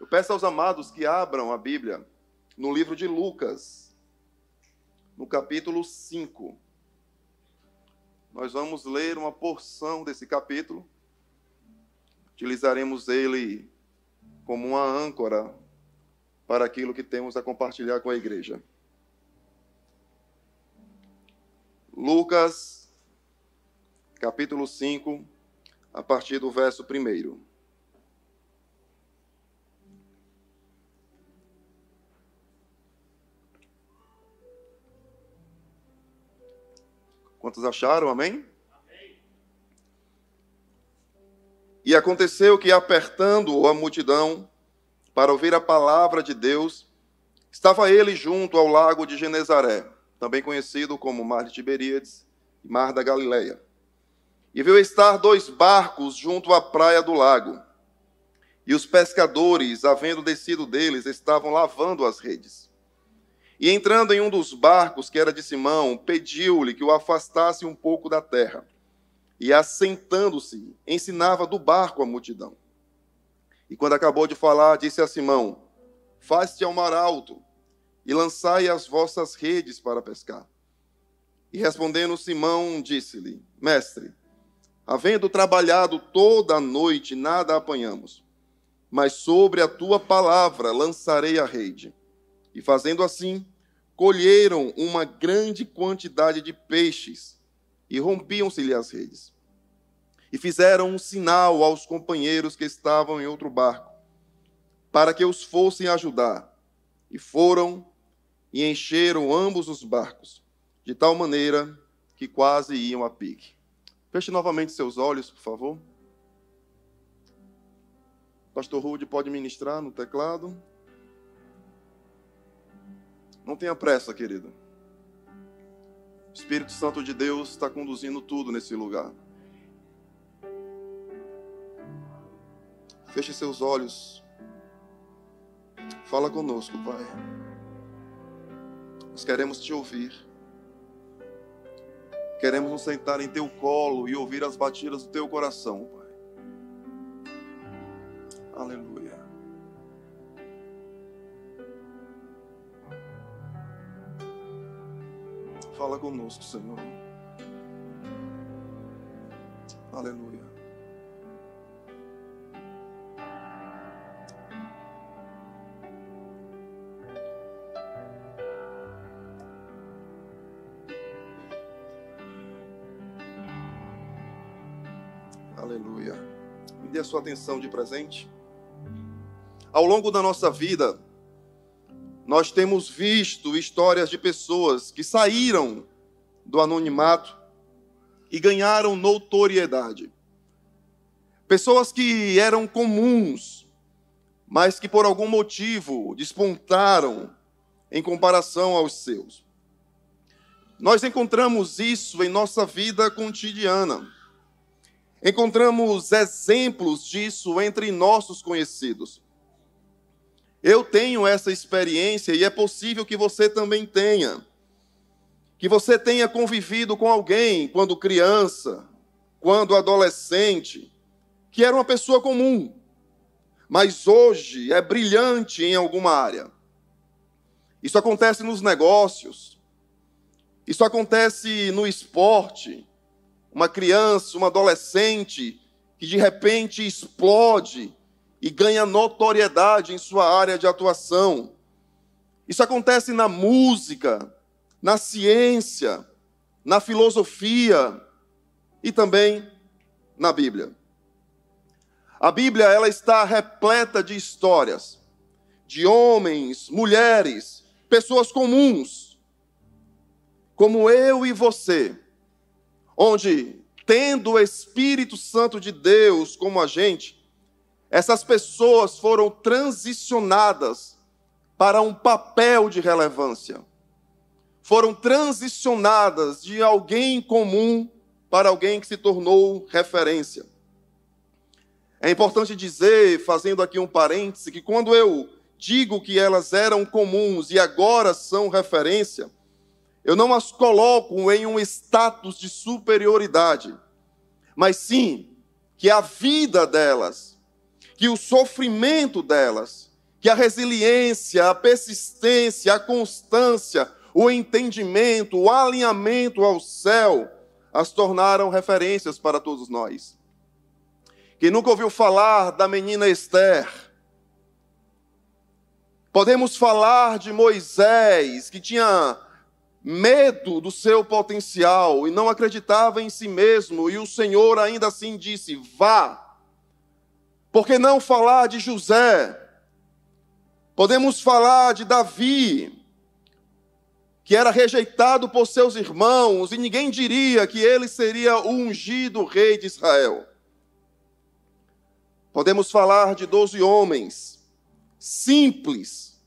Eu peço aos amados que abram a Bíblia no livro de Lucas, no capítulo 5. Nós vamos ler uma porção desse capítulo. Utilizaremos ele como uma âncora para aquilo que temos a compartilhar com a igreja. Lucas, capítulo 5, a partir do verso 1. Quantos acharam? Amém? Amém? E aconteceu que, apertando a multidão para ouvir a palavra de Deus, estava ele junto ao lago de Genezaré também conhecido como Mar de Tiberíades e Mar da Galileia. E viu estar dois barcos junto à praia do lago. E os pescadores, havendo descido deles, estavam lavando as redes. E entrando em um dos barcos, que era de Simão, pediu-lhe que o afastasse um pouco da terra. E assentando-se, ensinava do barco a multidão. E quando acabou de falar, disse a Simão: Faz-te ao mar alto e lançai as vossas redes para pescar. E respondendo Simão, disse-lhe: Mestre, havendo trabalhado toda a noite, nada apanhamos, mas sobre a tua palavra lançarei a rede. E fazendo assim, colheram uma grande quantidade de peixes e rompiam-se-lhe as redes. E fizeram um sinal aos companheiros que estavam em outro barco, para que os fossem ajudar. E foram e encheram ambos os barcos, de tal maneira que quase iam a pique. Feche novamente seus olhos, por favor. Pastor Rude pode ministrar no teclado. Não tenha pressa, querido. O Espírito Santo de Deus está conduzindo tudo nesse lugar. Feche seus olhos. Fala conosco, Pai. Nós queremos te ouvir. Queremos nos sentar em teu colo e ouvir as batidas do teu coração, Pai. Aleluia. Fala conosco, Senhor. Aleluia. Aleluia. Me dê a sua atenção de presente. Ao longo da nossa vida, nós temos visto histórias de pessoas que saíram do anonimato e ganharam notoriedade. Pessoas que eram comuns, mas que por algum motivo despontaram em comparação aos seus. Nós encontramos isso em nossa vida cotidiana. Encontramos exemplos disso entre nossos conhecidos. Eu tenho essa experiência e é possível que você também tenha. Que você tenha convivido com alguém quando criança, quando adolescente, que era uma pessoa comum, mas hoje é brilhante em alguma área. Isso acontece nos negócios, isso acontece no esporte, uma criança, uma adolescente que de repente explode e ganha notoriedade em sua área de atuação. Isso acontece na música, na ciência, na filosofia e também na Bíblia. A Bíblia ela está repleta de histórias de homens, mulheres, pessoas comuns, como eu e você, onde, tendo o Espírito Santo de Deus como agente, essas pessoas foram transicionadas para um papel de relevância. Foram transicionadas de alguém comum para alguém que se tornou referência. É importante dizer, fazendo aqui um parêntese, que quando eu digo que elas eram comuns e agora são referência, eu não as coloco em um status de superioridade, mas sim que a vida delas que o sofrimento delas, que a resiliência, a persistência, a constância, o entendimento, o alinhamento ao céu, as tornaram referências para todos nós. Quem nunca ouviu falar da menina Esther? Podemos falar de Moisés, que tinha medo do seu potencial e não acreditava em si mesmo, e o Senhor ainda assim disse: vá. Por que não falar de José? Podemos falar de Davi, que era rejeitado por seus irmãos, e ninguém diria que ele seria o ungido rei de Israel. Podemos falar de doze homens simples,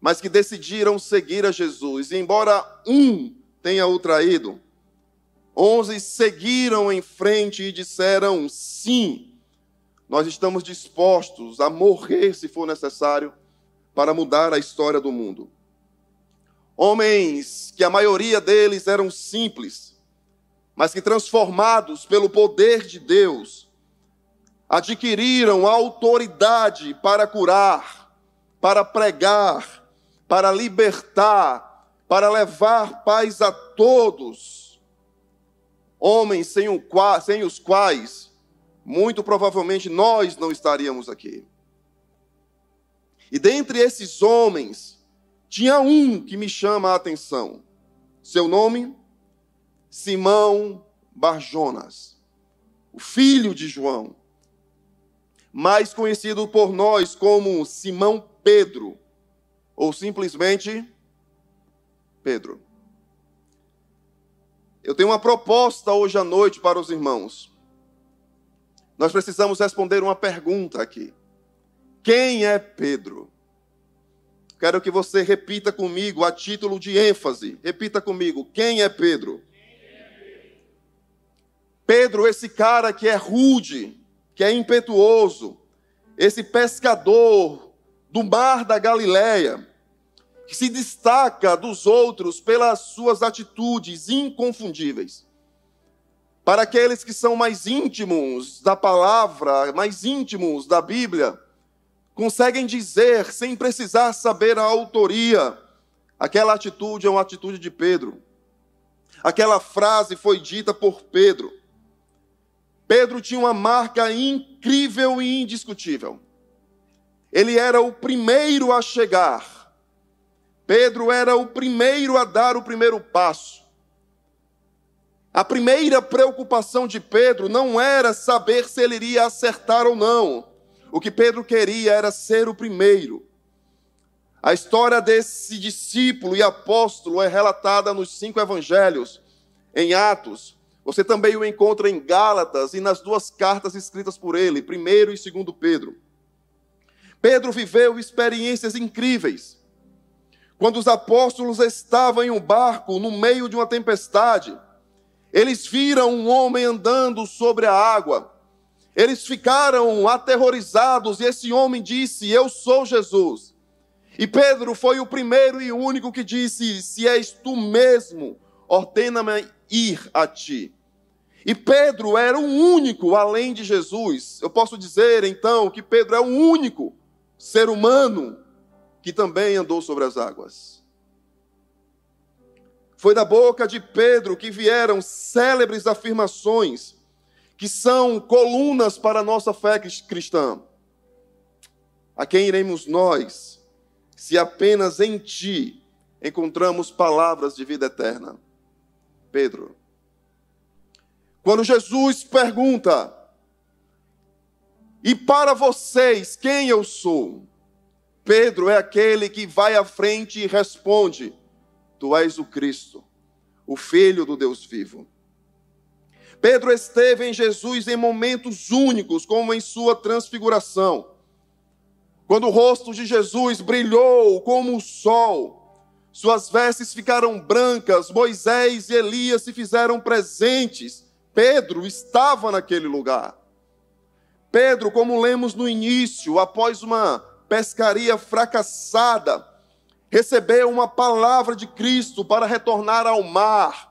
mas que decidiram seguir a Jesus. E embora um tenha o traído, onze seguiram em frente e disseram sim. Nós estamos dispostos a morrer se for necessário para mudar a história do mundo. Homens que a maioria deles eram simples, mas que transformados pelo poder de Deus, adquiriram autoridade para curar, para pregar, para libertar, para levar paz a todos. Homens sem, o, sem os quais, muito provavelmente, nós não estaríamos aqui. E dentre esses homens, tinha um que me chama a atenção. Seu nome? Simão Barjonas, o filho de João, mais conhecido por nós como Simão Pedro, ou simplesmente Pedro. Eu tenho uma proposta hoje à noite para os irmãos. Nós precisamos responder uma pergunta aqui. Quem é Pedro? Quero que você repita comigo a título de ênfase. Repita comigo: quem é Pedro? Pedro, esse cara que é rude, que é impetuoso, esse pescador do mar da Galileia, que se destaca dos outros pelas suas atitudes inconfundíveis. Para aqueles que são mais íntimos da palavra, mais íntimos da Bíblia, conseguem dizer, sem precisar saber a autoria, aquela atitude é uma atitude de Pedro. Aquela frase foi dita por Pedro. Pedro tinha uma marca incrível e indiscutível. Ele era o primeiro a chegar. Pedro era o primeiro a dar o primeiro passo. A primeira preocupação de Pedro não era saber se ele iria acertar ou não. O que Pedro queria era ser o primeiro. A história desse discípulo e apóstolo é relatada nos cinco evangelhos, em Atos. Você também o encontra em Gálatas e nas duas cartas escritas por ele, primeiro e segundo Pedro. Pedro viveu experiências incríveis. Quando os apóstolos estavam em um barco no meio de uma tempestade, eles viram um homem andando sobre a água. Eles ficaram aterrorizados e esse homem disse: Eu sou Jesus. E Pedro foi o primeiro e único que disse: Se és tu mesmo, ordena-me ir a ti. E Pedro era o único, além de Jesus. Eu posso dizer então que Pedro é o único ser humano que também andou sobre as águas. Foi da boca de Pedro que vieram célebres afirmações que são colunas para a nossa fé cristã. A quem iremos nós, se apenas em Ti encontramos palavras de vida eterna? Pedro. Quando Jesus pergunta, e para vocês, quem eu sou? Pedro é aquele que vai à frente e responde: Tu és o Cristo, o Filho do Deus vivo. Pedro esteve em Jesus em momentos únicos, como em sua transfiguração. Quando o rosto de Jesus brilhou como o sol, suas vestes ficaram brancas, Moisés e Elias se fizeram presentes. Pedro estava naquele lugar. Pedro, como lemos no início, após uma pescaria fracassada, recebeu uma palavra de Cristo para retornar ao mar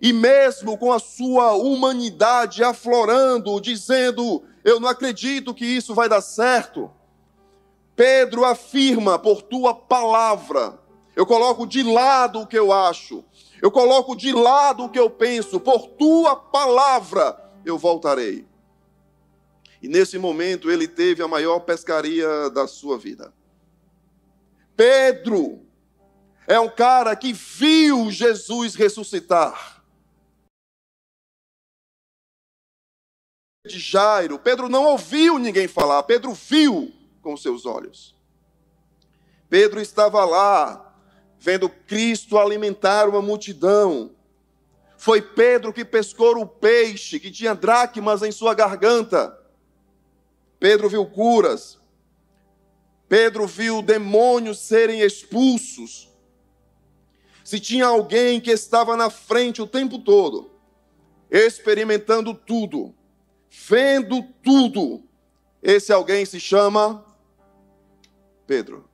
e mesmo com a sua humanidade aflorando, dizendo: Eu não acredito que isso vai dar certo. Pedro afirma por tua palavra. Eu coloco de lado o que eu acho. Eu coloco de lado o que eu penso. Por tua palavra eu voltarei. E nesse momento ele teve a maior pescaria da sua vida. Pedro é um cara que viu Jesus ressuscitar. De Jairo, Pedro não ouviu ninguém falar, Pedro viu com seus olhos. Pedro estava lá, vendo Cristo alimentar uma multidão. Foi Pedro que pescou o peixe que tinha dracmas em sua garganta. Pedro viu curas. Pedro viu demônios serem expulsos. Se tinha alguém que estava na frente o tempo todo, experimentando tudo, vendo tudo, esse alguém se chama Pedro.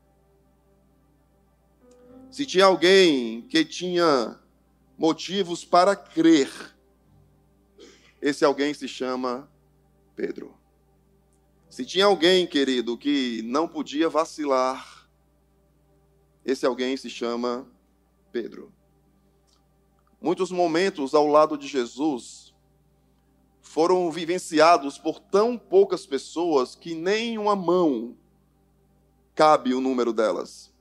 Se tinha alguém que tinha motivos para crer, esse alguém se chama Pedro. Se tinha alguém, querido, que não podia vacilar, esse alguém se chama Pedro. Muitos momentos ao lado de Jesus foram vivenciados por tão poucas pessoas que nem uma mão cabe o número delas.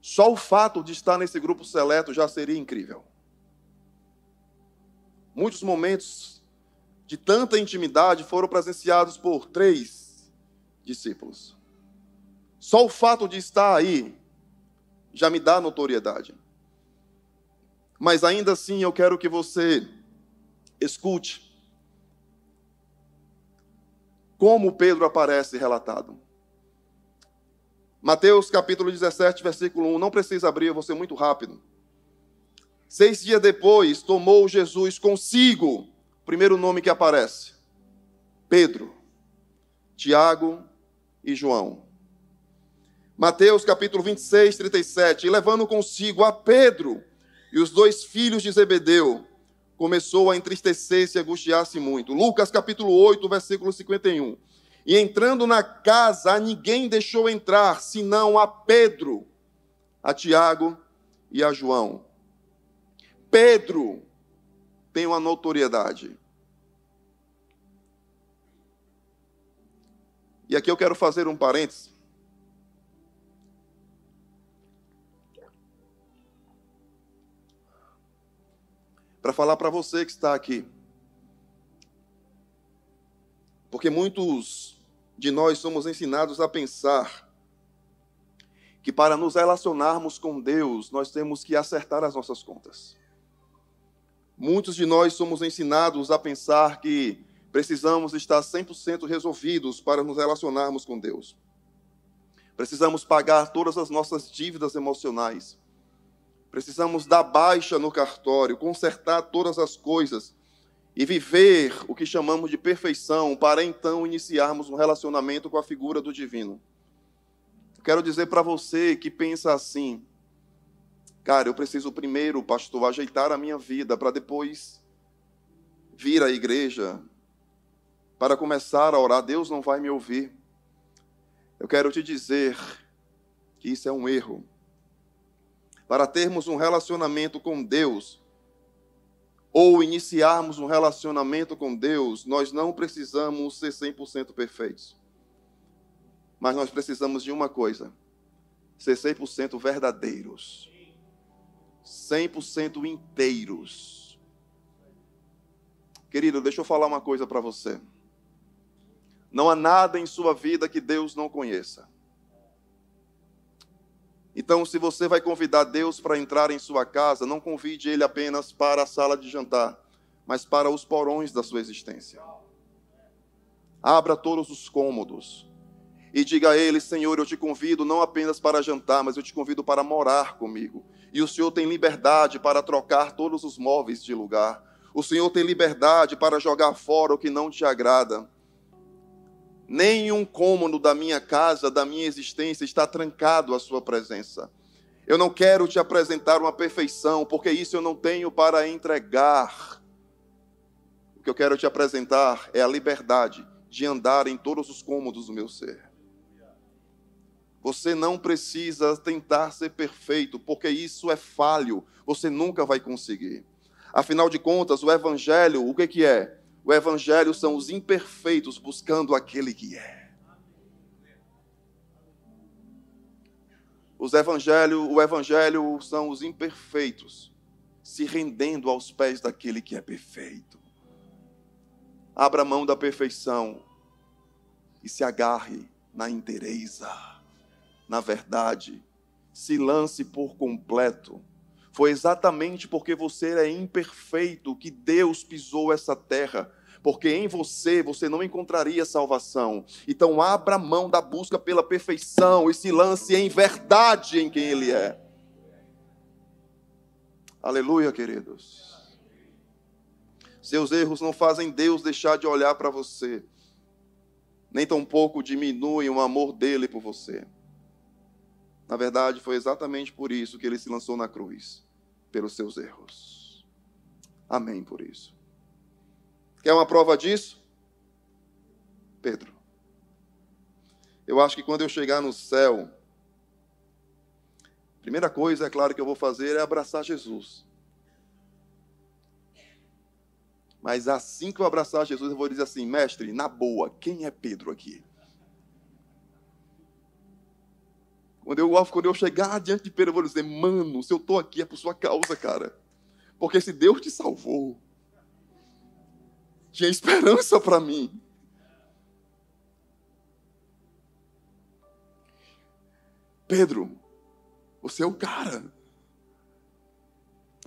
Só o fato de estar nesse grupo seleto já seria incrível. Muitos momentos de tanta intimidade foram presenciados por três discípulos. Só o fato de estar aí já me dá notoriedade. Mas ainda assim eu quero que você escute como Pedro aparece relatado. Mateus capítulo 17, versículo 1. Não precisa abrir, eu vou ser muito rápido. Seis dias depois, tomou Jesus consigo Primeiro nome que aparece: Pedro, Tiago e João. Mateus capítulo 26, 37. E levando consigo a Pedro e os dois filhos de Zebedeu, começou a entristecer-se e angustiar-se muito. Lucas capítulo 8, versículo 51. E entrando na casa, a ninguém deixou entrar, senão a Pedro, a Tiago e a João. Pedro tem uma notoriedade. E aqui eu quero fazer um parênteses. Para falar para você que está aqui. Porque muitos de nós somos ensinados a pensar que para nos relacionarmos com Deus, nós temos que acertar as nossas contas. Muitos de nós somos ensinados a pensar que precisamos estar 100% resolvidos para nos relacionarmos com Deus. Precisamos pagar todas as nossas dívidas emocionais. Precisamos dar baixa no cartório, consertar todas as coisas e viver o que chamamos de perfeição para então iniciarmos um relacionamento com a figura do divino. Quero dizer para você que pensa assim: Cara, eu preciso primeiro, pastor, ajeitar a minha vida para depois vir à igreja, para começar a orar. Deus não vai me ouvir. Eu quero te dizer que isso é um erro. Para termos um relacionamento com Deus, ou iniciarmos um relacionamento com Deus, nós não precisamos ser 100% perfeitos. Mas nós precisamos de uma coisa: ser 100% verdadeiros. 100% inteiros. Querido, deixa eu falar uma coisa para você. Não há nada em sua vida que Deus não conheça. Então, se você vai convidar Deus para entrar em sua casa, não convide Ele apenas para a sala de jantar, mas para os porões da sua existência. Abra todos os cômodos e diga a Ele: Senhor, eu te convido não apenas para jantar, mas eu te convido para morar comigo e o Senhor tem liberdade para trocar todos os móveis de lugar. O Senhor tem liberdade para jogar fora o que não te agrada. Nenhum cômodo da minha casa, da minha existência, está trancado à sua presença. Eu não quero te apresentar uma perfeição, porque isso eu não tenho para entregar. O que eu quero te apresentar é a liberdade de andar em todos os cômodos do meu ser. Você não precisa tentar ser perfeito, porque isso é falho. Você nunca vai conseguir. Afinal de contas, o Evangelho, o que, que é? O Evangelho são os imperfeitos buscando aquele que é. Os evangelho, o Evangelho são os imperfeitos se rendendo aos pés daquele que é perfeito. Abra mão da perfeição e se agarre na inteireza na verdade, se lance por completo. Foi exatamente porque você é imperfeito que Deus pisou essa terra, porque em você você não encontraria salvação. Então abra mão da busca pela perfeição e se lance em verdade em quem Ele é. Aleluia, queridos. Seus erros não fazem Deus deixar de olhar para você, nem tampouco diminuem o amor dele por você. Na verdade, foi exatamente por isso que ele se lançou na cruz pelos seus erros. Amém por isso. Quer uma prova disso? Pedro. Eu acho que quando eu chegar no céu, a primeira coisa, é claro, que eu vou fazer é abraçar Jesus. Mas assim que eu abraçar Jesus, eu vou dizer assim: mestre, na boa, quem é Pedro aqui? Quando eu, quando eu chegar diante de Pedro, eu vou dizer, mano, se eu estou aqui é por sua causa, cara. Porque se Deus te salvou, tinha esperança para mim. Pedro, você é o cara.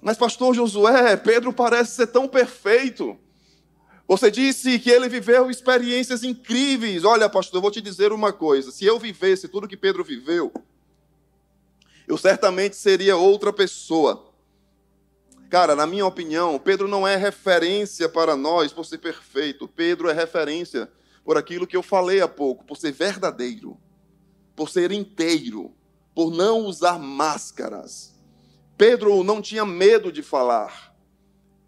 Mas, pastor Josué, Pedro parece ser tão perfeito. Você disse que ele viveu experiências incríveis. Olha, pastor, eu vou te dizer uma coisa: se eu vivesse tudo que Pedro viveu, eu certamente seria outra pessoa. Cara, na minha opinião, Pedro não é referência para nós por ser perfeito. Pedro é referência por aquilo que eu falei há pouco, por ser verdadeiro, por ser inteiro, por não usar máscaras. Pedro não tinha medo de falar.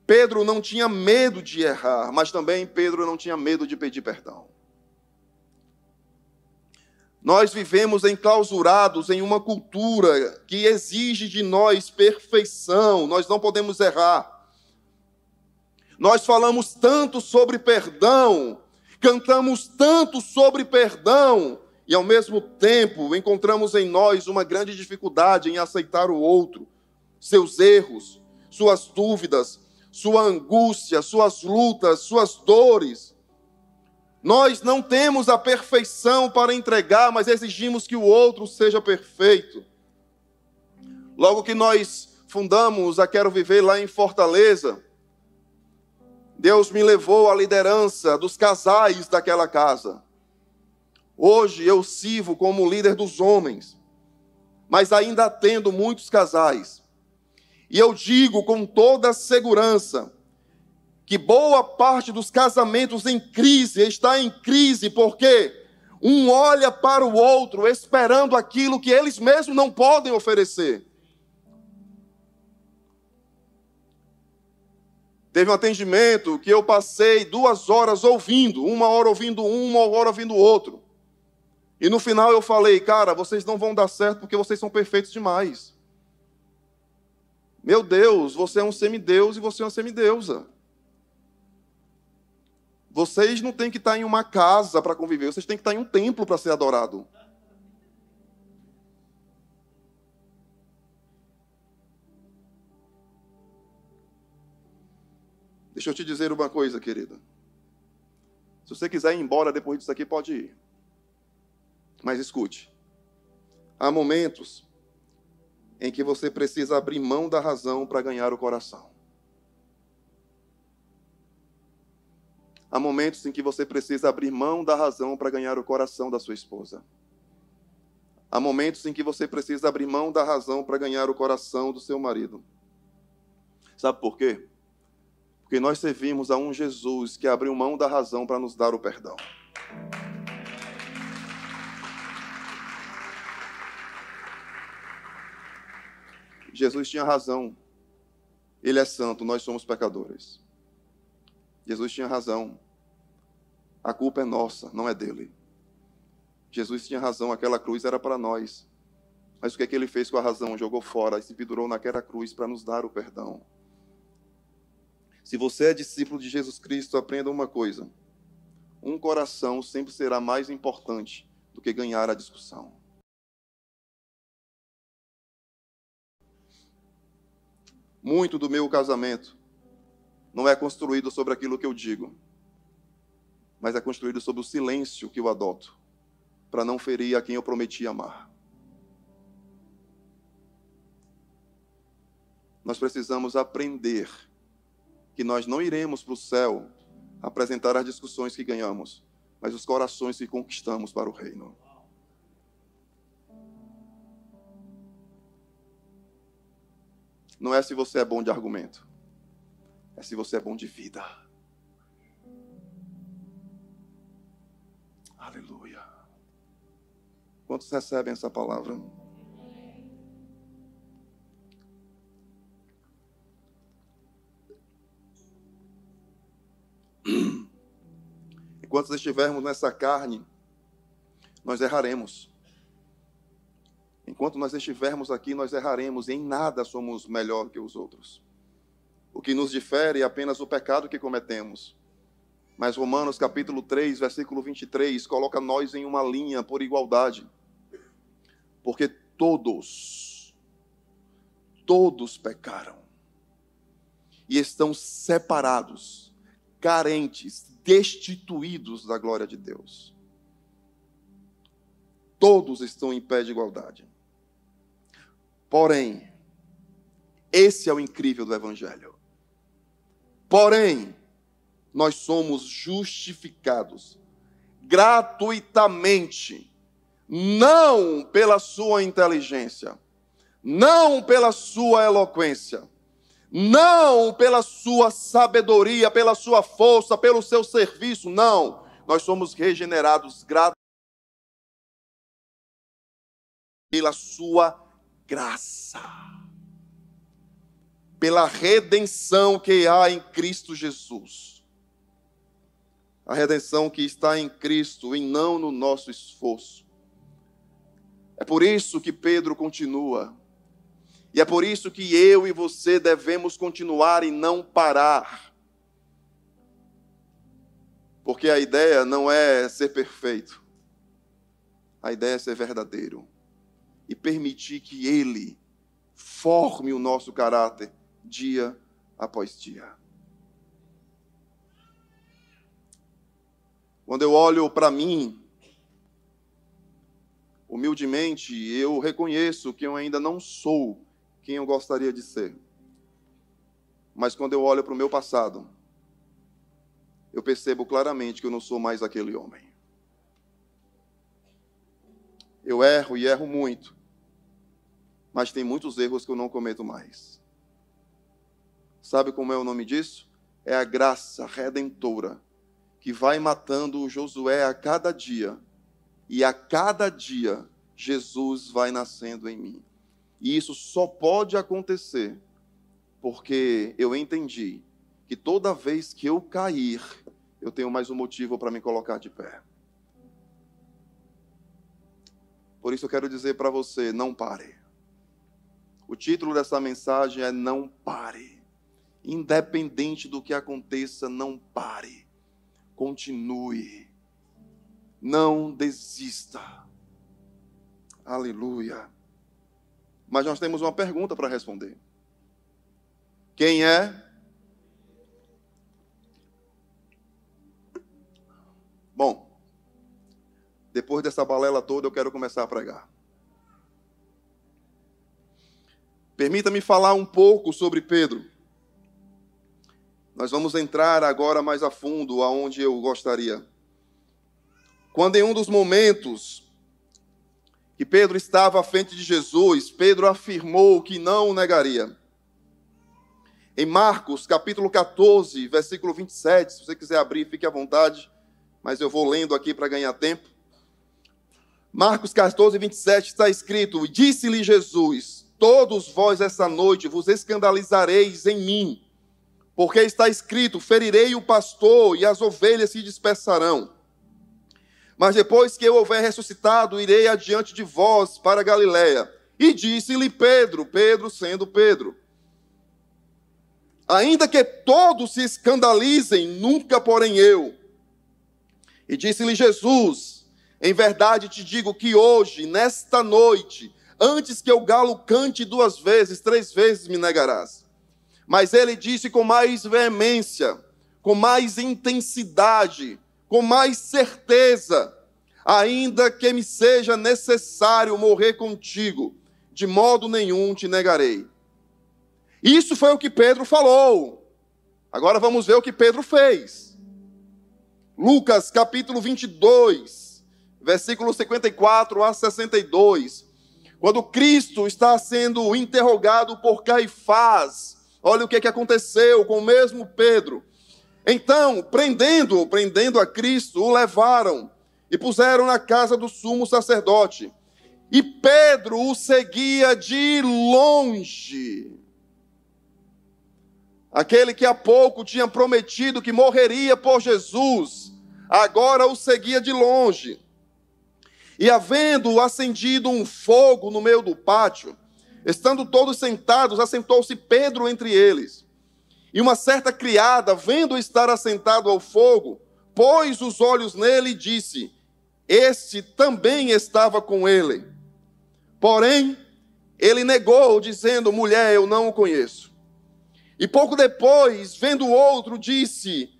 Pedro não tinha medo de errar, mas também Pedro não tinha medo de pedir perdão. Nós vivemos enclausurados em uma cultura que exige de nós perfeição, nós não podemos errar. Nós falamos tanto sobre perdão, cantamos tanto sobre perdão, e ao mesmo tempo encontramos em nós uma grande dificuldade em aceitar o outro, seus erros, suas dúvidas, sua angústia, suas lutas, suas dores. Nós não temos a perfeição para entregar, mas exigimos que o outro seja perfeito. Logo que nós fundamos a Quero Viver lá em Fortaleza, Deus me levou à liderança dos casais daquela casa. Hoje eu sirvo como líder dos homens, mas ainda atendo muitos casais. E eu digo com toda segurança que boa parte dos casamentos em crise está em crise porque um olha para o outro esperando aquilo que eles mesmos não podem oferecer. Teve um atendimento que eu passei duas horas ouvindo, uma hora ouvindo um, uma hora ouvindo o outro. E no final eu falei, cara, vocês não vão dar certo porque vocês são perfeitos demais. Meu Deus, você é um semideus e você é uma semideusa. Vocês não têm que estar em uma casa para conviver, vocês têm que estar em um templo para ser adorado. Deixa eu te dizer uma coisa, querida. Se você quiser ir embora depois disso aqui, pode ir. Mas escute. Há momentos em que você precisa abrir mão da razão para ganhar o coração. Há momentos em que você precisa abrir mão da razão para ganhar o coração da sua esposa. Há momentos em que você precisa abrir mão da razão para ganhar o coração do seu marido. Sabe por quê? Porque nós servimos a um Jesus que abriu mão da razão para nos dar o perdão. Jesus tinha razão. Ele é santo, nós somos pecadores. Jesus tinha razão. A culpa é nossa, não é dele. Jesus tinha razão, aquela cruz era para nós. Mas o que é que ele fez com a razão? Jogou fora e se pendurou naquela cruz para nos dar o perdão. Se você é discípulo de Jesus Cristo, aprenda uma coisa: um coração sempre será mais importante do que ganhar a discussão. Muito do meu casamento não é construído sobre aquilo que eu digo, mas é construído sobre o silêncio que eu adoto, para não ferir a quem eu prometi amar. Nós precisamos aprender que nós não iremos para o céu apresentar as discussões que ganhamos, mas os corações que conquistamos para o reino. Não é se você é bom de argumento, é se você é bom de vida. Aleluia. Quantos recebem essa palavra? Enquanto estivermos nessa carne, nós erraremos. Enquanto nós estivermos aqui, nós erraremos em nada somos melhor que os outros. O que nos difere é apenas o pecado que cometemos. Mas Romanos capítulo 3, versículo 23, coloca nós em uma linha por igualdade. Porque todos, todos pecaram e estão separados, carentes, destituídos da glória de Deus. Todos estão em pé de igualdade. Porém, esse é o incrível do Evangelho. Porém, nós somos justificados gratuitamente, não pela sua inteligência, não pela sua eloquência, não pela sua sabedoria, pela sua força, pelo seu serviço, não. Nós somos regenerados gratuitamente pela sua graça, pela redenção que há em Cristo Jesus. A redenção que está em Cristo e não no nosso esforço. É por isso que Pedro continua e é por isso que eu e você devemos continuar e não parar. Porque a ideia não é ser perfeito. A ideia é ser verdadeiro. E permitir que Ele forme o nosso caráter dia após dia. Quando eu olho para mim, humildemente, eu reconheço que eu ainda não sou quem eu gostaria de ser. Mas quando eu olho para o meu passado, eu percebo claramente que eu não sou mais aquele homem. Eu erro e erro muito, mas tem muitos erros que eu não cometo mais. Sabe como é o nome disso? É a graça redentora que vai matando o Josué a cada dia, e a cada dia Jesus vai nascendo em mim. E isso só pode acontecer porque eu entendi que toda vez que eu cair, eu tenho mais um motivo para me colocar de pé. Por isso eu quero dizer para você: não pare. O título dessa mensagem é Não pare. Independente do que aconteça, não pare. Continue. Não desista. Aleluia. Mas nós temos uma pergunta para responder. Quem é? Bom, depois dessa balela toda, eu quero começar a pregar. Permita-me falar um pouco sobre Pedro. Nós vamos entrar agora mais a fundo aonde eu gostaria. Quando em um dos momentos que Pedro estava à frente de Jesus, Pedro afirmou que não o negaria. Em Marcos, capítulo 14, versículo 27, se você quiser abrir, fique à vontade, mas eu vou lendo aqui para ganhar tempo. Marcos 14, 27 está escrito: Disse-lhe Jesus: todos vós essa noite vos escandalizareis em mim, porque está escrito: ferirei o pastor e as ovelhas se dispersarão. Mas depois que eu houver ressuscitado, irei adiante de vós para Galiléia. E disse-lhe Pedro, Pedro sendo Pedro: Ainda que todos se escandalizem, nunca porém eu. E disse-lhe Jesus: Em verdade te digo que hoje, nesta noite, antes que o galo cante duas vezes, três vezes me negarás. Mas ele disse com mais veemência, com mais intensidade, com mais certeza: Ainda que me seja necessário morrer contigo, de modo nenhum te negarei. Isso foi o que Pedro falou. Agora vamos ver o que Pedro fez. Lucas capítulo 22, versículo 54 a 62. Quando Cristo está sendo interrogado por Caifás, olha o que, que aconteceu com o mesmo Pedro. Então, prendendo-o, prendendo a Cristo, o levaram e puseram na casa do sumo sacerdote. E Pedro o seguia de longe. Aquele que há pouco tinha prometido que morreria por Jesus, agora o seguia de longe. E havendo acendido um fogo no meio do pátio, estando todos sentados, assentou-se Pedro entre eles. E uma certa criada, vendo estar assentado ao fogo, pôs os olhos nele e disse: Este também estava com ele. Porém, ele negou, dizendo: Mulher, eu não o conheço. E pouco depois, vendo o outro, disse: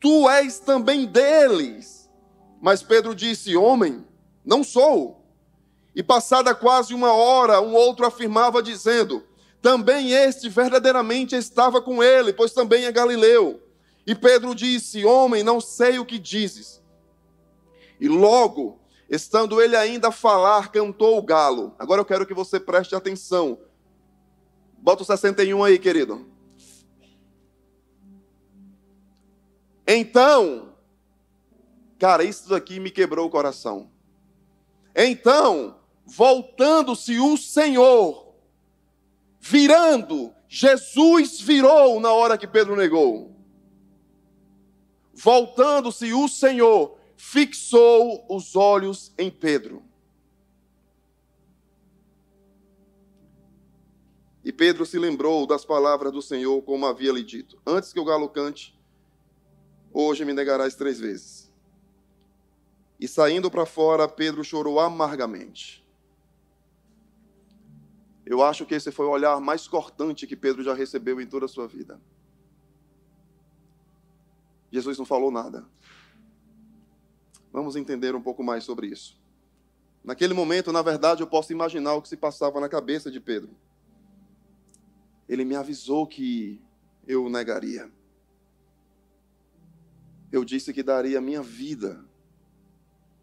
Tu és também deles. Mas Pedro disse: Homem, não sou. E passada quase uma hora, um outro afirmava, dizendo: Também este verdadeiramente estava com ele, pois também é galileu. E Pedro disse: Homem, não sei o que dizes. E logo, estando ele ainda a falar, cantou o galo. Agora eu quero que você preste atenção. Bota o 61 aí, querido. Então, cara, isso daqui me quebrou o coração. Então, voltando-se o Senhor, virando, Jesus virou na hora que Pedro negou. Voltando-se o Senhor, fixou os olhos em Pedro. E Pedro se lembrou das palavras do Senhor, como havia lhe dito: Antes que o galo cante, Hoje me negarás três vezes. E saindo para fora, Pedro chorou amargamente. Eu acho que esse foi o olhar mais cortante que Pedro já recebeu em toda a sua vida. Jesus não falou nada. Vamos entender um pouco mais sobre isso. Naquele momento, na verdade, eu posso imaginar o que se passava na cabeça de Pedro. Ele me avisou que eu o negaria eu disse que daria a minha vida,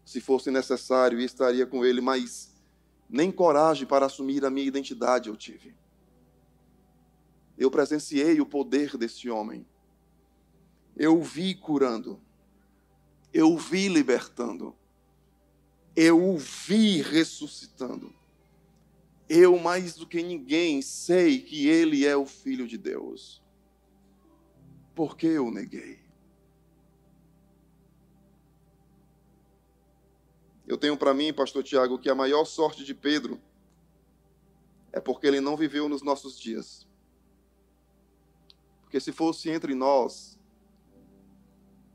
se fosse necessário, e estaria com ele, mas nem coragem para assumir a minha identidade eu tive. Eu presenciei o poder desse homem. Eu o vi curando. Eu o vi libertando. Eu o vi ressuscitando. Eu, mais do que ninguém, sei que ele é o Filho de Deus. Por que eu neguei? Eu tenho para mim, pastor Tiago, que a maior sorte de Pedro é porque ele não viveu nos nossos dias. Porque se fosse entre nós,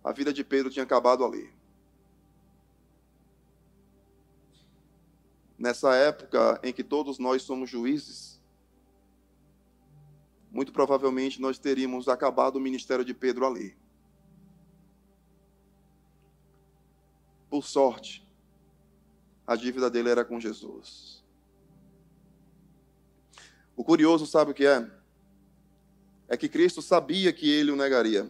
a vida de Pedro tinha acabado ali. Nessa época em que todos nós somos juízes, muito provavelmente nós teríamos acabado o ministério de Pedro ali. Por sorte, a dívida dele era com Jesus. O curioso, sabe o que é? É que Cristo sabia que ele o negaria.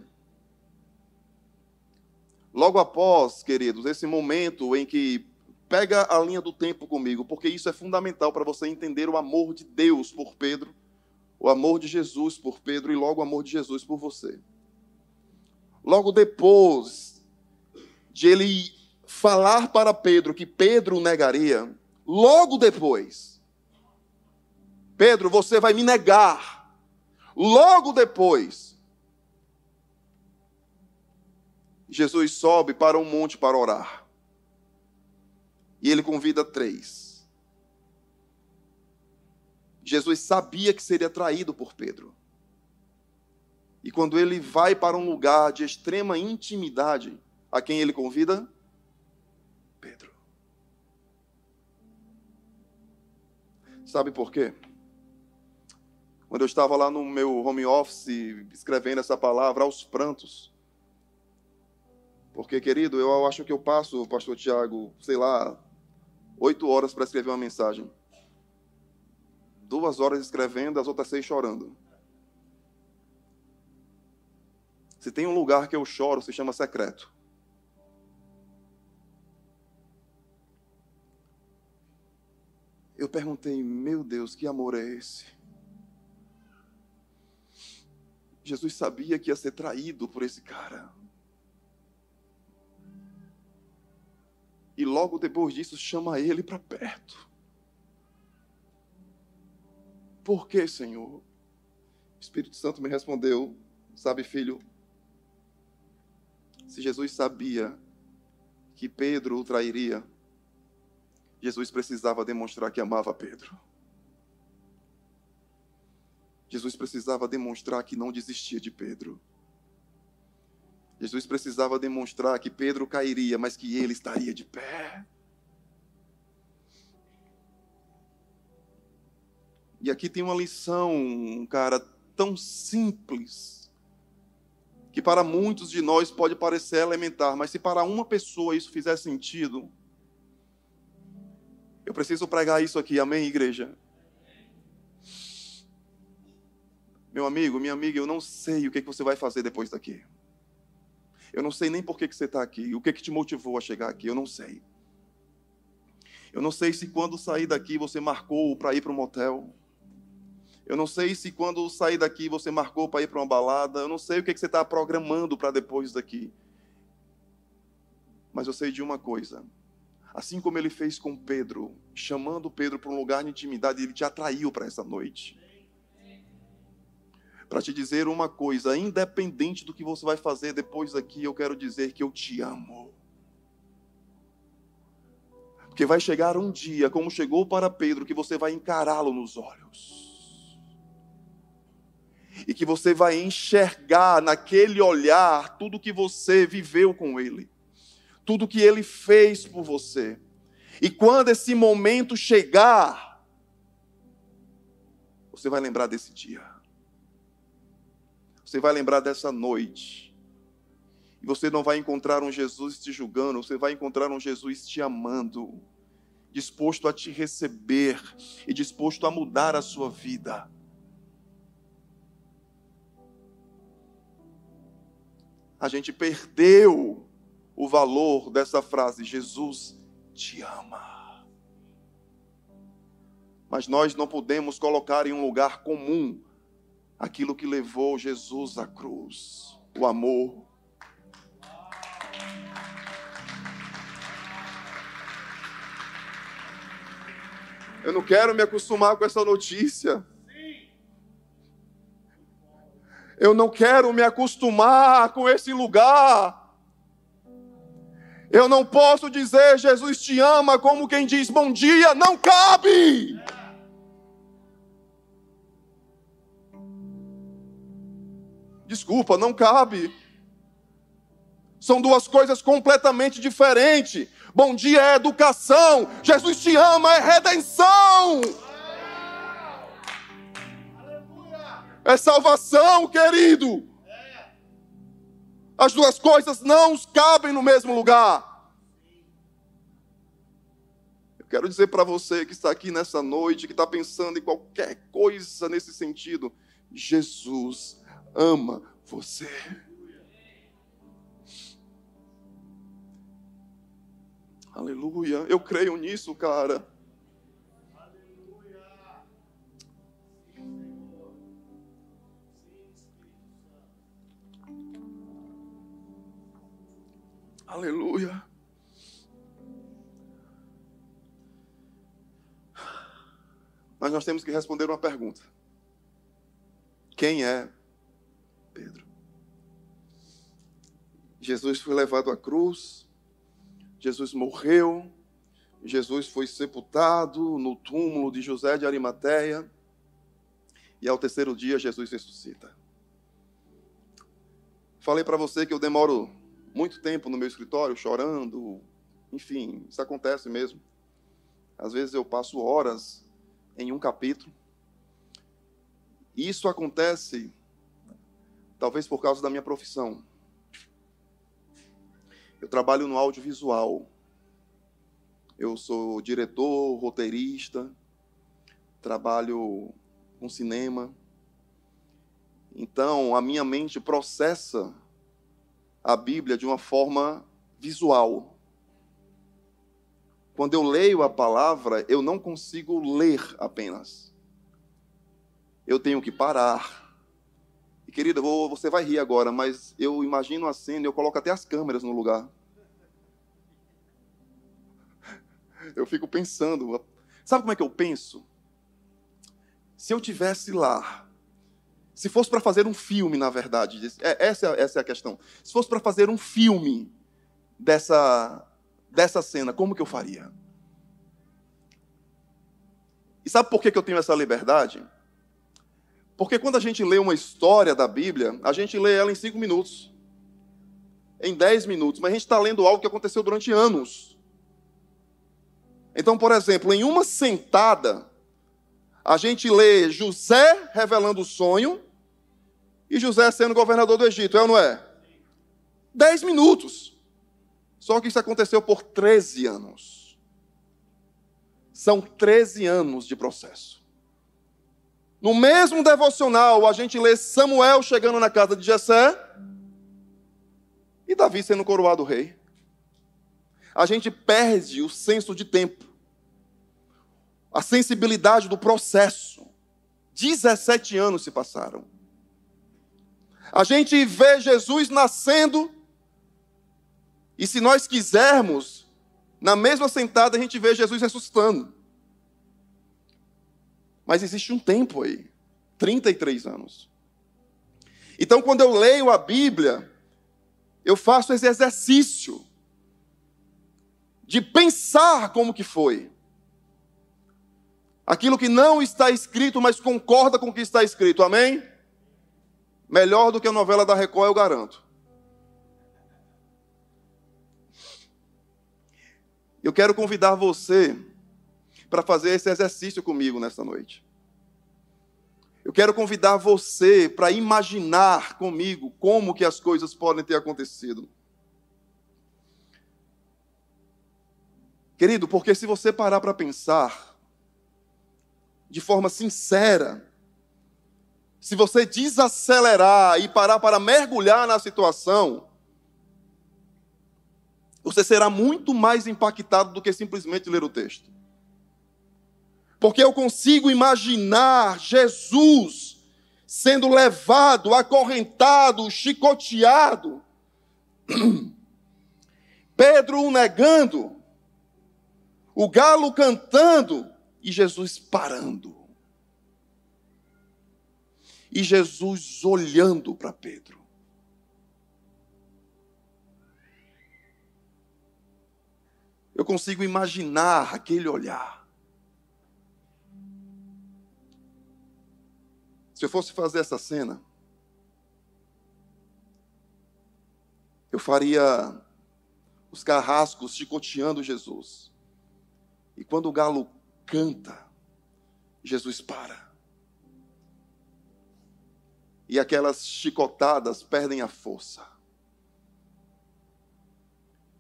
Logo após, queridos, esse momento em que pega a linha do tempo comigo, porque isso é fundamental para você entender o amor de Deus por Pedro, o amor de Jesus por Pedro e logo o amor de Jesus por você. Logo depois de ele falar para Pedro que Pedro negaria, logo depois, Pedro, você vai me negar. Logo depois, Jesus sobe para um monte para orar. E ele convida três. Jesus sabia que seria traído por Pedro. E quando ele vai para um lugar de extrema intimidade, a quem ele convida? Pedro. Sabe por quê? Quando eu estava lá no meu home office escrevendo essa palavra aos prantos, porque, querido, eu acho que eu passo, pastor Tiago, sei lá, oito horas para escrever uma mensagem. Duas horas escrevendo, as outras seis chorando. Se tem um lugar que eu choro, se chama secreto. Eu perguntei, meu Deus, que amor é esse? Jesus sabia que ia ser traído por esse cara. E logo depois disso chama ele para perto. Por que, Senhor? O Espírito Santo me respondeu: Sabe, filho, se Jesus sabia que Pedro o trairia, Jesus precisava demonstrar que amava Pedro. Jesus precisava demonstrar que não desistia de Pedro. Jesus precisava demonstrar que Pedro cairia, mas que ele estaria de pé. E aqui tem uma lição, cara, tão simples que para muitos de nós pode parecer elementar, mas se para uma pessoa isso fizer sentido, eu preciso pregar isso aqui, amém, igreja? Meu amigo, minha amiga, eu não sei o que, você vai fazer depois daqui. Eu não sei nem por que, que você está aqui, o que, que te motivou a chegar aqui, eu não sei. Eu não sei se quando sair daqui você marcou para ir para um motel. Eu não sei se quando sair daqui você marcou para ir para uma balada. Eu não sei o que, que você está programando para depois daqui. Mas eu sei de uma coisa. Assim como ele fez com Pedro, chamando Pedro para um lugar de intimidade, ele te atraiu para essa noite. Para te dizer uma coisa, independente do que você vai fazer depois daqui, eu quero dizer que eu te amo. Porque vai chegar um dia, como chegou para Pedro, que você vai encará-lo nos olhos e que você vai enxergar naquele olhar tudo que você viveu com Ele, tudo que Ele fez por você. E quando esse momento chegar, você vai lembrar desse dia, você vai lembrar dessa noite. E você não vai encontrar um Jesus te julgando, você vai encontrar um Jesus te amando, disposto a te receber e disposto a mudar a sua vida. a gente perdeu o valor dessa frase: Jesus te ama. Mas nós não podemos colocar em um lugar comum aquilo que levou Jesus à cruz o amor. Eu não quero me acostumar com essa notícia. Eu não quero me acostumar com esse lugar. Eu não posso dizer Jesus te ama como quem diz bom dia, não cabe. Desculpa, não cabe. São duas coisas completamente diferentes. Bom dia é educação, Jesus te ama é redenção. é salvação, querido. As duas coisas não cabem no mesmo lugar. Eu quero dizer para você que está aqui nessa noite, que está pensando em qualquer coisa nesse sentido, Jesus ama você. Aleluia. Eu creio nisso, cara. Mas nós temos que responder uma pergunta: Quem é Pedro? Jesus foi levado à cruz, Jesus morreu, Jesus foi sepultado no túmulo de José de Arimateia, e ao terceiro dia Jesus ressuscita. Falei para você que eu demoro muito tempo no meu escritório chorando, enfim, isso acontece mesmo. Às vezes eu passo horas em um capítulo. Isso acontece talvez por causa da minha profissão. Eu trabalho no audiovisual. Eu sou diretor, roteirista, trabalho com cinema. Então, a minha mente processa a Bíblia de uma forma visual. Quando eu leio a palavra, eu não consigo ler apenas. Eu tenho que parar. E querida, vou, você vai rir agora, mas eu imagino a cena, eu coloco até as câmeras no lugar. Eu fico pensando, sabe como é que eu penso? Se eu tivesse lá, se fosse para fazer um filme, na verdade, é, essa, essa é a questão. Se fosse para fazer um filme dessa, dessa cena, como que eu faria? E sabe por que, eu tenho essa liberdade? Porque quando a gente lê uma história da Bíblia, a gente lê ela em cinco minutos, em dez minutos, mas a gente está lendo algo que aconteceu durante anos. Então, por exemplo, em uma sentada, a gente lê José revelando o sonho e José sendo governador do Egito, é ou não é? Dez minutos. Só que isso aconteceu por 13 anos. São 13 anos de processo. No mesmo devocional, a gente lê Samuel chegando na casa de Jessé e Davi sendo coroado rei. A gente perde o senso de tempo, a sensibilidade do processo. 17 anos se passaram. A gente vê Jesus nascendo e se nós quisermos, na mesma sentada a gente vê Jesus ressuscitando. Mas existe um tempo aí 33 anos. Então, quando eu leio a Bíblia, eu faço esse exercício de pensar como que foi. Aquilo que não está escrito, mas concorda com o que está escrito. Amém? Melhor do que a novela da Record, eu garanto. Eu quero convidar você para fazer esse exercício comigo nesta noite. Eu quero convidar você para imaginar comigo como que as coisas podem ter acontecido. Querido, porque se você parar para pensar de forma sincera, se você desacelerar e parar para mergulhar na situação, você será muito mais impactado do que simplesmente ler o texto. Porque eu consigo imaginar Jesus sendo levado, acorrentado, chicoteado, Pedro o negando, o galo cantando e Jesus parando. E Jesus olhando para Pedro. Eu consigo imaginar aquele olhar. Se eu fosse fazer essa cena, eu faria os carrascos chicoteando Jesus. E quando o galo canta, Jesus para. E aquelas chicotadas perdem a força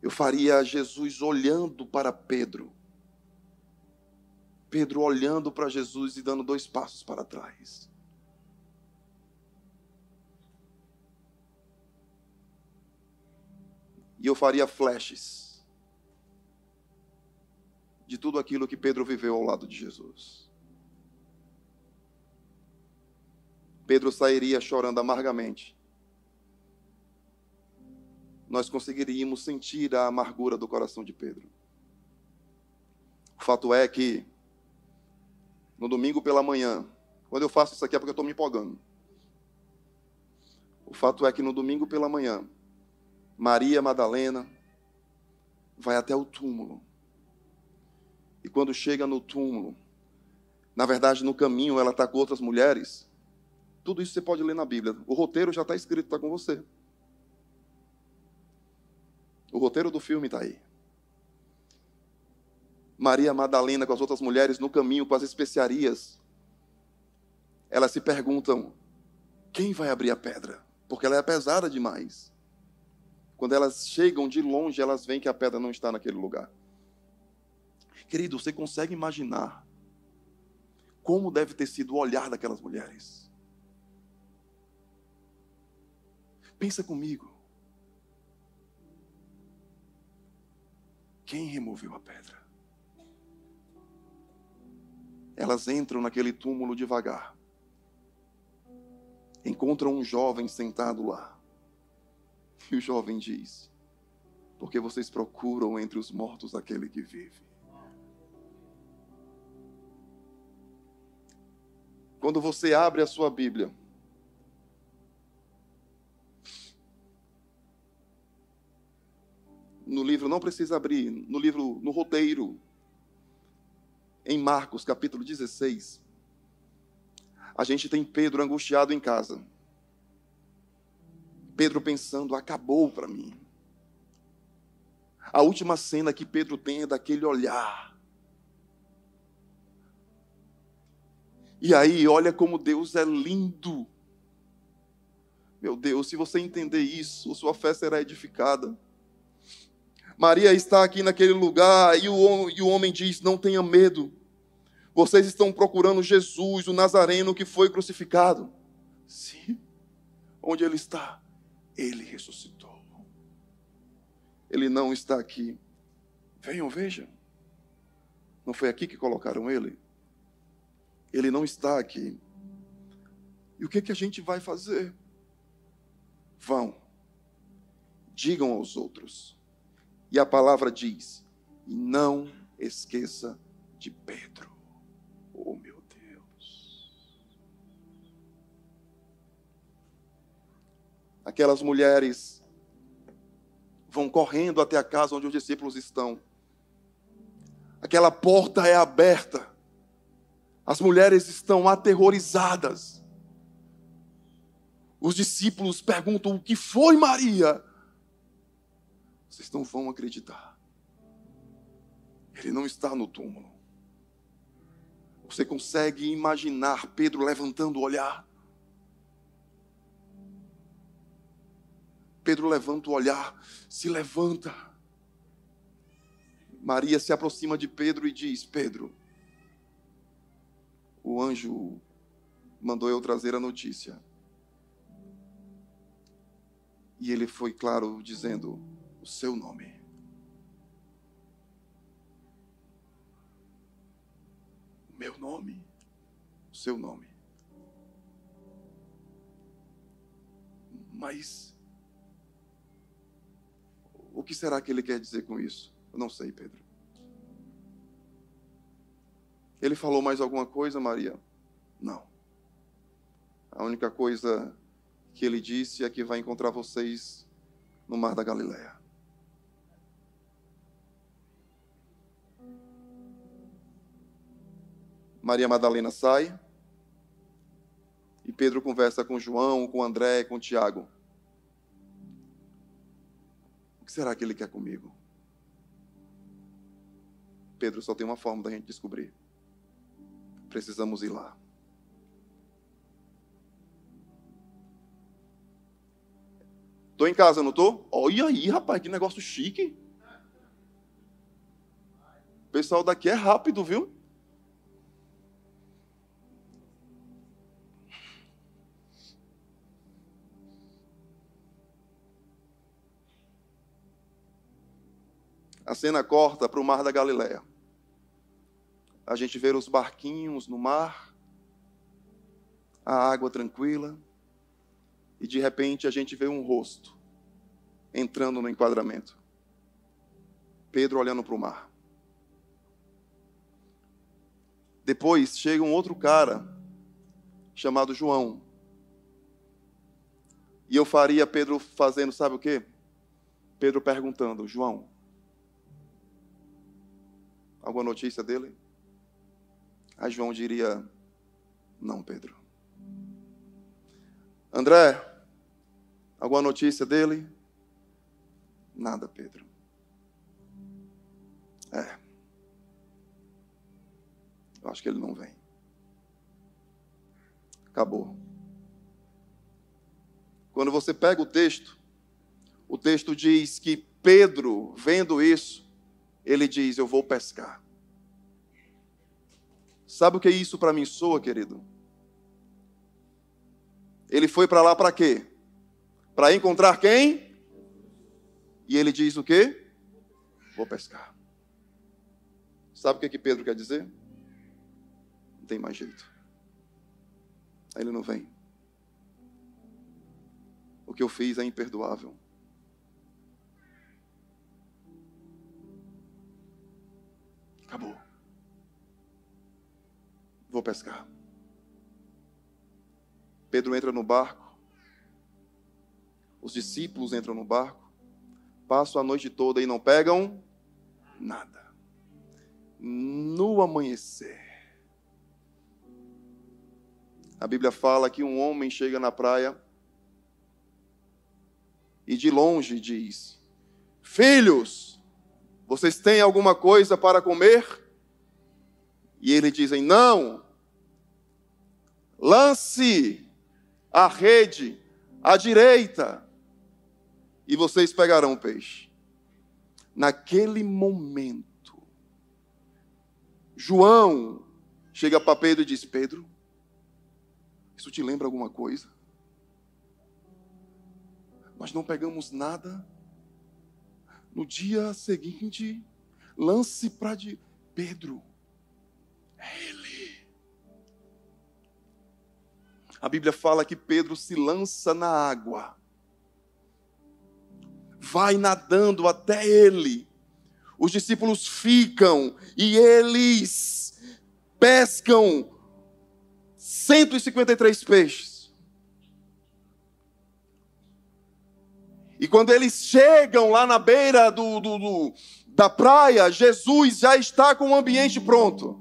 eu faria Jesus olhando para Pedro. Pedro olhando para Jesus e dando dois passos para trás. E eu faria flashes de tudo aquilo que Pedro viveu ao lado de Jesus. Pedro sairia chorando amargamente nós conseguiríamos sentir a amargura do coração de Pedro. O fato é que no domingo pela manhã, quando eu faço isso aqui é porque eu estou me empolgando. O fato é que no domingo pela manhã, Maria Madalena vai até o túmulo. E quando chega no túmulo, na verdade, no caminho ela está com outras mulheres. Tudo isso você pode ler na Bíblia. O roteiro já está escrito, está com você. O roteiro do filme está aí. Maria Madalena com as outras mulheres no caminho com as especiarias. Elas se perguntam: quem vai abrir a pedra? porque ela é pesada demais. Quando elas chegam de longe, elas veem que a pedra não está naquele lugar. Querido, você consegue imaginar como deve ter sido o olhar daquelas mulheres? Pensa comigo. Quem removeu a pedra? Elas entram naquele túmulo devagar encontram um jovem sentado lá. E o jovem diz: Porque vocês procuram entre os mortos aquele que vive. Quando você abre a sua Bíblia, no livro, não precisa abrir, no livro, no roteiro, em Marcos capítulo 16, a gente tem Pedro angustiado em casa. Pedro pensando, acabou para mim. A última cena que Pedro tem é daquele olhar. E aí, olha como Deus é lindo. Meu Deus, se você entender isso, sua fé será edificada. Maria está aqui naquele lugar e o, e o homem diz: Não tenha medo. Vocês estão procurando Jesus, o Nazareno que foi crucificado. Sim. Onde ele está? Ele ressuscitou. Ele não está aqui. Venham, vejam. Não foi aqui que colocaram ele? Ele não está aqui. E o que, que a gente vai fazer? Vão, digam aos outros. E a palavra diz: não esqueça de Pedro. Oh, meu Deus. Aquelas mulheres vão correndo até a casa onde os discípulos estão. Aquela porta é aberta. As mulheres estão aterrorizadas. Os discípulos perguntam: O que foi, Maria? Vocês não vão acreditar. Ele não está no túmulo. Você consegue imaginar Pedro levantando o olhar? Pedro levanta o olhar, se levanta. Maria se aproxima de Pedro e diz: Pedro, o anjo mandou eu trazer a notícia. E ele foi claro dizendo o seu nome. meu nome, o seu nome. Mas o que será que ele quer dizer com isso? Eu não sei, Pedro. Ele falou mais alguma coisa, Maria? Não. A única coisa que ele disse é que vai encontrar vocês no Mar da Galileia. Maria Madalena sai. E Pedro conversa com João, com André, com Tiago. O que será que ele quer comigo? Pedro só tem uma forma da gente descobrir. Precisamos ir lá. Tô em casa, não tô? Olha aí, rapaz, que negócio chique. O pessoal daqui é rápido, viu? A cena corta para o mar da Galileia. A gente vê os barquinhos no mar, a água tranquila, e de repente a gente vê um rosto entrando no enquadramento. Pedro olhando para o mar. Depois chega um outro cara chamado João. E eu faria Pedro fazendo, sabe o quê? Pedro perguntando: João, alguma notícia dele? Aí João diria: Não, Pedro. André, alguma notícia dele? Nada, Pedro. É. Eu acho que ele não vem. Acabou. Quando você pega o texto, o texto diz que Pedro, vendo isso, ele diz: Eu vou pescar. Sabe o que isso para mim soa, querido? Ele foi para lá para quê? Para encontrar quem? E ele diz o quê? Vou pescar. Sabe o que, que Pedro quer dizer? Não tem mais jeito. Ele não vem. O que eu fiz é imperdoável. Acabou. Vou pescar. Pedro entra no barco. Os discípulos entram no barco. Passam a noite toda e não pegam nada. No amanhecer, a Bíblia fala que um homem chega na praia e de longe diz: Filhos, vocês têm alguma coisa para comer? E eles dizem: Não. Lance a rede à direita e vocês pegarão peixe. Naquele momento, João chega para Pedro e diz: Pedro, isso te lembra alguma coisa? Nós não pegamos nada no dia seguinte, lance para de Pedro. É ele. A Bíblia fala que Pedro se lança na água. Vai nadando até ele. Os discípulos ficam e eles pescam 153 peixes. E quando eles chegam lá na beira do, do, do, da praia, Jesus já está com o ambiente pronto.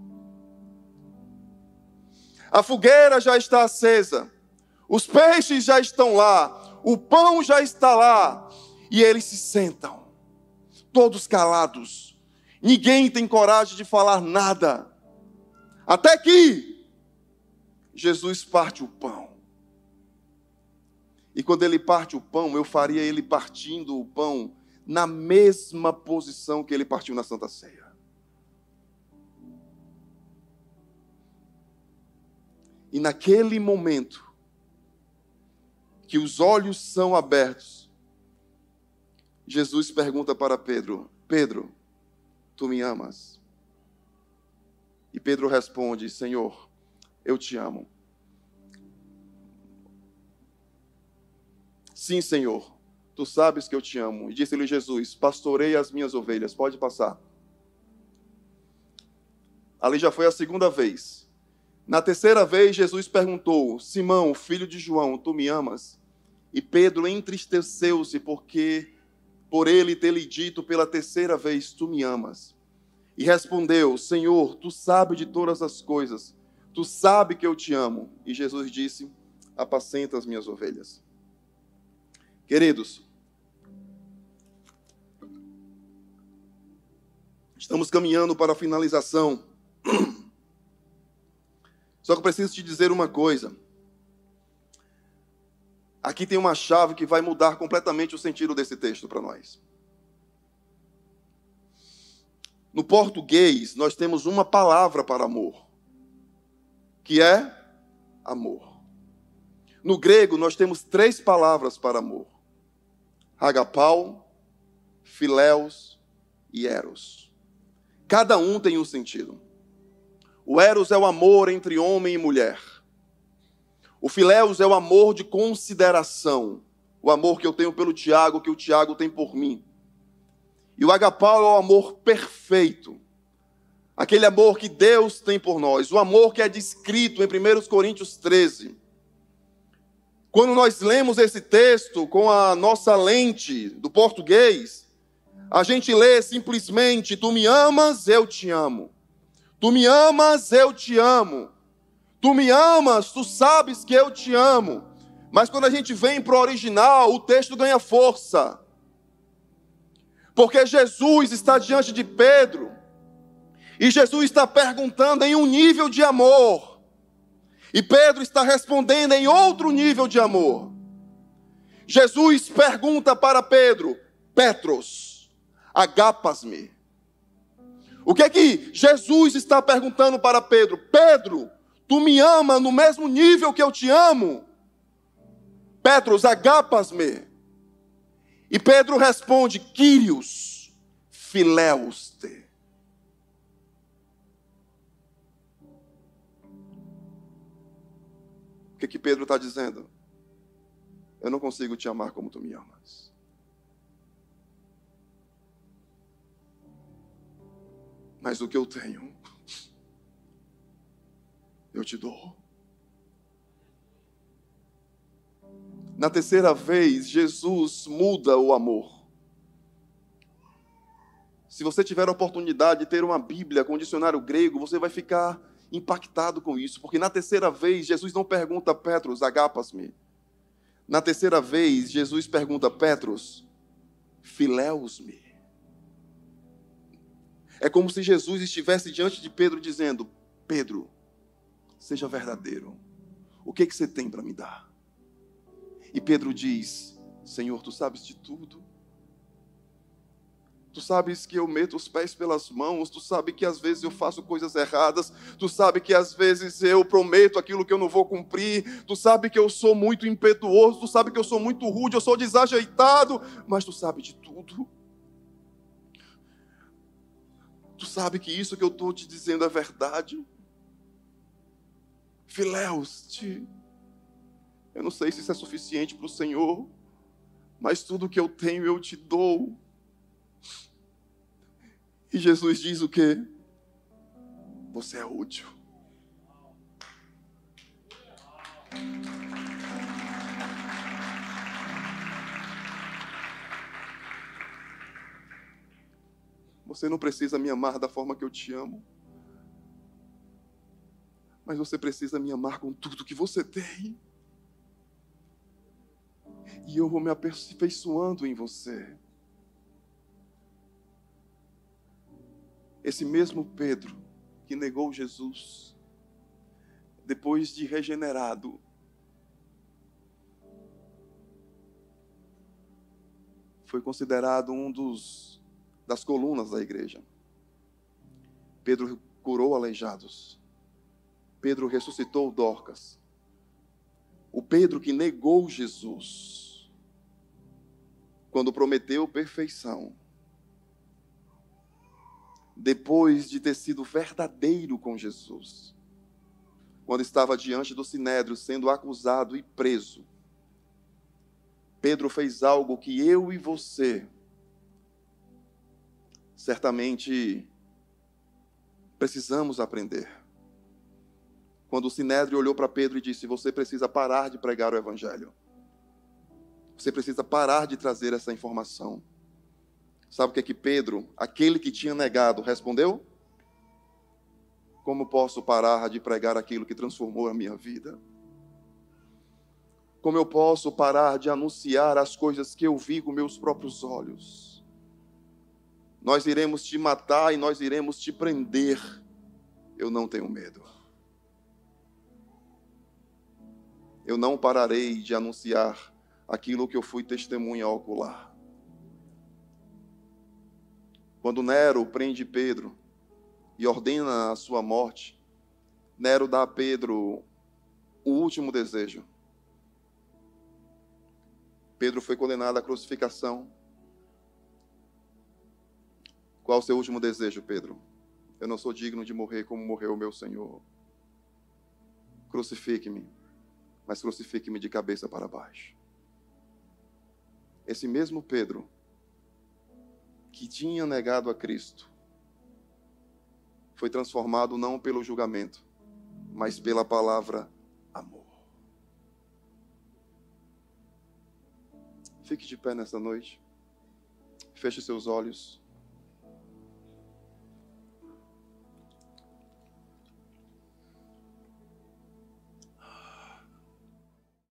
A fogueira já está acesa, os peixes já estão lá, o pão já está lá, e eles se sentam, todos calados. Ninguém tem coragem de falar nada. Até que Jesus parte o pão. E quando ele parte o pão, eu faria ele partindo o pão na mesma posição que ele partiu na Santa Ceia. E naquele momento, que os olhos são abertos, Jesus pergunta para Pedro: Pedro, tu me amas? E Pedro responde: Senhor, eu te amo. Sim, Senhor, tu sabes que eu te amo. E disse-lhe Jesus: Pastorei as minhas ovelhas. Pode passar. Ali já foi a segunda vez. Na terceira vez, Jesus perguntou: Simão, filho de João, tu me amas? E Pedro entristeceu-se porque por ele ter lhe dito pela terceira vez: Tu me amas. E respondeu: Senhor, tu sabes de todas as coisas. Tu sabes que eu te amo. E Jesus disse: Apacenta as minhas ovelhas. Queridos, estamos caminhando para a finalização. Só que eu preciso te dizer uma coisa. Aqui tem uma chave que vai mudar completamente o sentido desse texto para nós. No português, nós temos uma palavra para amor, que é amor. No grego, nós temos três palavras para amor: agapau, filéus e eros. Cada um tem um sentido. O eros é o amor entre homem e mulher. O filéus é o amor de consideração, o amor que eu tenho pelo Tiago, que o Tiago tem por mim. E o agapau é o amor perfeito, aquele amor que Deus tem por nós, o amor que é descrito em 1 Coríntios 13. Quando nós lemos esse texto com a nossa lente do português, a gente lê simplesmente: Tu me amas, eu te amo. Tu me amas, eu te amo. Tu me amas, tu sabes que eu te amo. Mas quando a gente vem para o original, o texto ganha força. Porque Jesus está diante de Pedro e Jesus está perguntando em um nível de amor. E Pedro está respondendo em outro nível de amor. Jesus pergunta para Pedro: Petros, agapas-me. O que é que Jesus está perguntando para Pedro? Pedro, tu me ama no mesmo nível que eu te amo? Petros, agapas-me. E Pedro responde: Quírios, filéus que, que Pedro está dizendo? Eu não consigo te amar como tu me amas. Mas o que eu tenho, eu te dou. Na terceira vez, Jesus muda o amor. Se você tiver a oportunidade de ter uma Bíblia com dicionário grego, você vai ficar impactado com isso, porque na terceira vez Jesus não pergunta a Petros, agapas-me. Na terceira vez Jesus pergunta a Petros, filéus-me. É como se Jesus estivesse diante de Pedro dizendo: Pedro, seja verdadeiro. O que, que você tem para me dar? E Pedro diz: Senhor, tu sabes de tudo. Tu sabes que eu meto os pés pelas mãos, tu sabes que às vezes eu faço coisas erradas, tu sabes que às vezes eu prometo aquilo que eu não vou cumprir, tu sabes que eu sou muito impetuoso, tu sabes que eu sou muito rude, eu sou desajeitado, mas tu sabes de tudo. Tu sabe que isso que eu estou te dizendo é verdade. Filéus, eu não sei se isso é suficiente para o Senhor, mas tudo que eu tenho eu te dou. E Jesus diz o quê? Você é útil. Você não precisa me amar da forma que eu te amo. Mas você precisa me amar com tudo que você tem. E eu vou me aperfeiçoando em você. Esse mesmo Pedro que negou Jesus, depois de regenerado, foi considerado um dos das colunas da igreja. Pedro curou aleijados. Pedro ressuscitou Dorcas. O Pedro que negou Jesus, quando prometeu perfeição, depois de ter sido verdadeiro com Jesus, quando estava diante do sinédrio sendo acusado e preso, Pedro fez algo que eu e você certamente precisamos aprender. Quando o sinédrio olhou para Pedro e disse: Você precisa parar de pregar o evangelho. Você precisa parar de trazer essa informação. Sabe o que é que Pedro, aquele que tinha negado, respondeu? Como posso parar de pregar aquilo que transformou a minha vida? Como eu posso parar de anunciar as coisas que eu vi com meus próprios olhos? Nós iremos te matar e nós iremos te prender. Eu não tenho medo. Eu não pararei de anunciar aquilo que eu fui testemunha ocular. Quando Nero prende Pedro e ordena a sua morte, Nero dá a Pedro o último desejo. Pedro foi condenado à crucificação. Qual o seu último desejo, Pedro? Eu não sou digno de morrer como morreu o meu Senhor. Crucifique-me, mas crucifique-me de cabeça para baixo. Esse mesmo Pedro que tinha negado a Cristo, foi transformado não pelo julgamento, mas pela palavra amor. Fique de pé nessa noite. Feche seus olhos.